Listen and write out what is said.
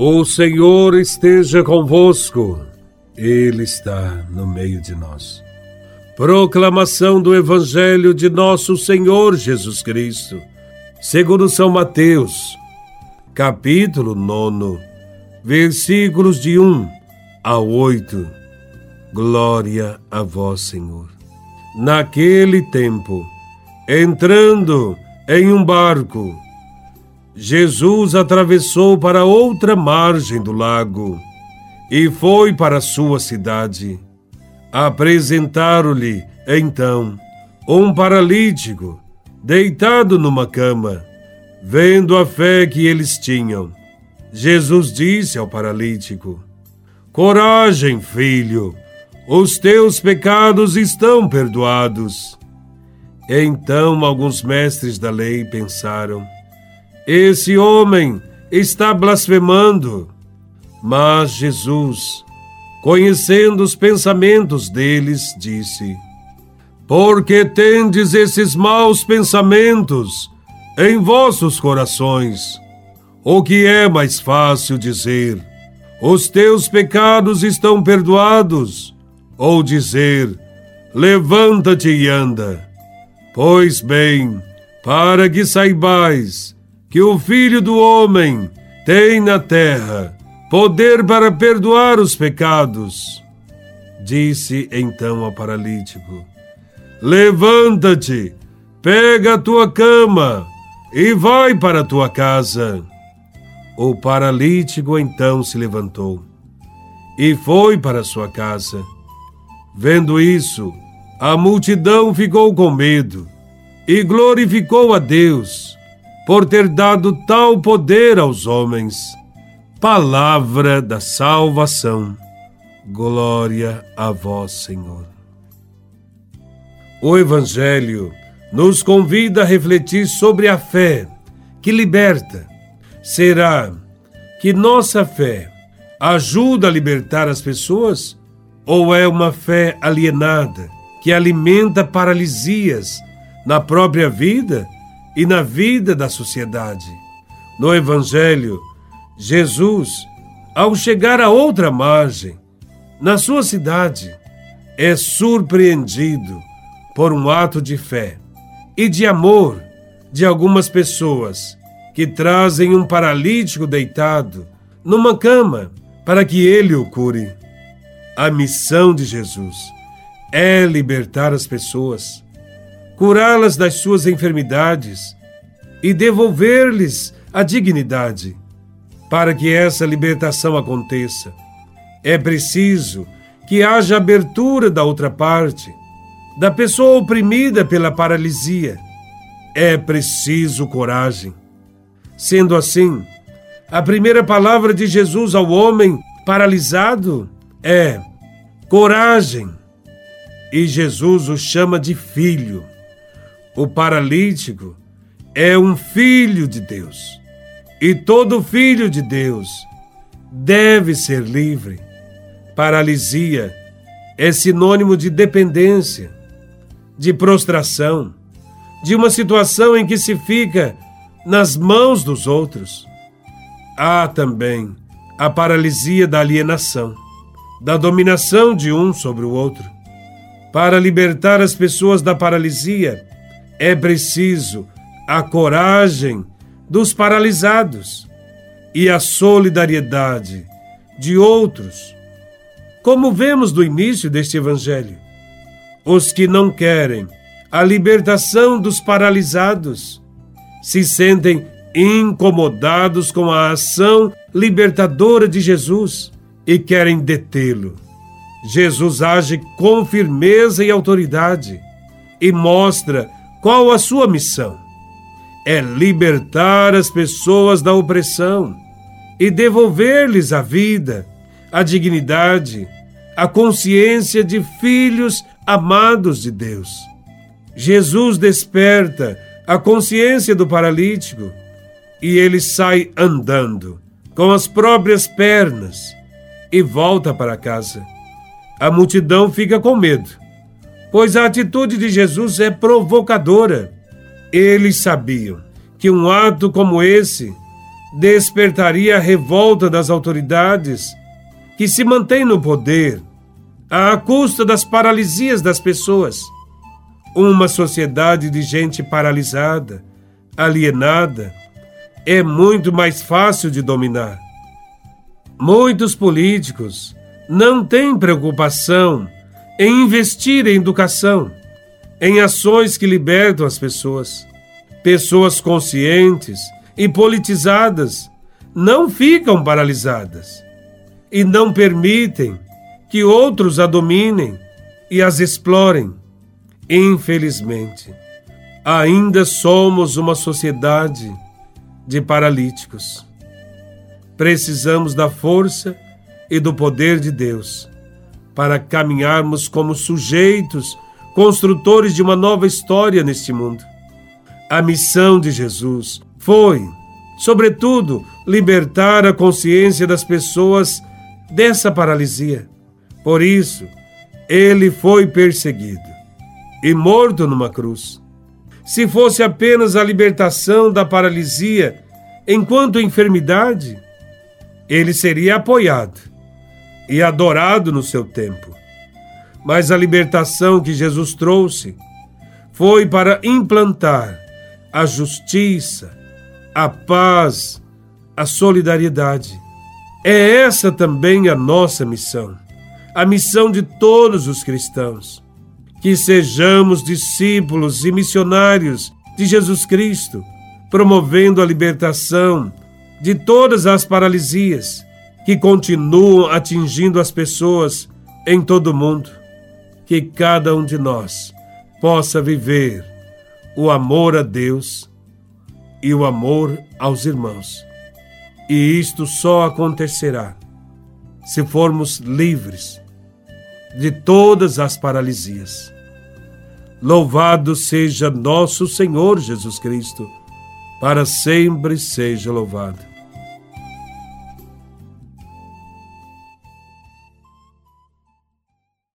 O Senhor esteja convosco, Ele está no meio de nós. Proclamação do Evangelho de Nosso Senhor Jesus Cristo, segundo São Mateus, capítulo 9, versículos de 1 a 8. Glória a Vós, Senhor. Naquele tempo, entrando em um barco, Jesus atravessou para outra margem do lago e foi para sua cidade. Apresentaram-lhe, então, um paralítico deitado numa cama. Vendo a fé que eles tinham, Jesus disse ao paralítico: Coragem, filho, os teus pecados estão perdoados. Então alguns mestres da lei pensaram: esse homem está blasfemando. Mas Jesus, conhecendo os pensamentos deles, disse: Porque tendes esses maus pensamentos em vossos corações? O que é mais fácil dizer: Os teus pecados estão perdoados? Ou dizer: Levanta-te e anda? Pois bem, para que saibais que o Filho do Homem tem na terra poder para perdoar os pecados. Disse então ao paralítico: Levanta-te, pega a tua cama e vai para a tua casa. O paralítico então se levantou e foi para sua casa. Vendo isso, a multidão ficou com medo e glorificou a Deus por ter dado tal poder aos homens. Palavra da salvação. Glória a vós, Senhor. O Evangelho nos convida a refletir sobre a fé que liberta. Será que nossa fé ajuda a libertar as pessoas? Ou é uma fé alienada que alimenta paralisias na própria vida e na vida da sociedade. No Evangelho, Jesus, ao chegar a outra margem, na sua cidade, é surpreendido por um ato de fé e de amor de algumas pessoas que trazem um paralítico deitado numa cama para que ele o cure. A missão de Jesus é libertar as pessoas curá-las das suas enfermidades e devolver-lhes a dignidade. Para que essa libertação aconteça, é preciso que haja abertura da outra parte, da pessoa oprimida pela paralisia. É preciso coragem. Sendo assim, a primeira palavra de Jesus ao homem paralisado é coragem. E Jesus o chama de filho. O paralítico é um filho de Deus. E todo filho de Deus deve ser livre. Paralisia é sinônimo de dependência, de prostração, de uma situação em que se fica nas mãos dos outros. Há também a paralisia da alienação, da dominação de um sobre o outro. Para libertar as pessoas da paralisia, é preciso a coragem dos paralisados e a solidariedade de outros. Como vemos no início deste Evangelho, os que não querem a libertação dos paralisados se sentem incomodados com a ação libertadora de Jesus e querem detê-lo. Jesus age com firmeza e autoridade e mostra qual a sua missão? É libertar as pessoas da opressão e devolver-lhes a vida, a dignidade, a consciência de filhos amados de Deus. Jesus desperta a consciência do paralítico e ele sai andando com as próprias pernas e volta para casa. A multidão fica com medo pois a atitude de Jesus é provocadora. Eles sabiam que um ato como esse despertaria a revolta das autoridades que se mantêm no poder à custa das paralisias das pessoas. Uma sociedade de gente paralisada, alienada, é muito mais fácil de dominar. Muitos políticos não têm preocupação em investir em educação, em ações que libertam as pessoas. Pessoas conscientes e politizadas não ficam paralisadas e não permitem que outros a dominem e as explorem. Infelizmente, ainda somos uma sociedade de paralíticos. Precisamos da força e do poder de Deus para caminharmos como sujeitos, construtores de uma nova história neste mundo. A missão de Jesus foi, sobretudo, libertar a consciência das pessoas dessa paralisia. Por isso, ele foi perseguido e morto numa cruz. Se fosse apenas a libertação da paralisia enquanto enfermidade, ele seria apoiado e adorado no seu tempo. Mas a libertação que Jesus trouxe foi para implantar a justiça, a paz, a solidariedade. É essa também a nossa missão, a missão de todos os cristãos. Que sejamos discípulos e missionários de Jesus Cristo, promovendo a libertação de todas as paralisias que continuam atingindo as pessoas em todo o mundo. Que cada um de nós possa viver o amor a Deus e o amor aos irmãos. E isto só acontecerá se formos livres de todas as paralisias. Louvado seja nosso Senhor Jesus Cristo, para sempre seja louvado.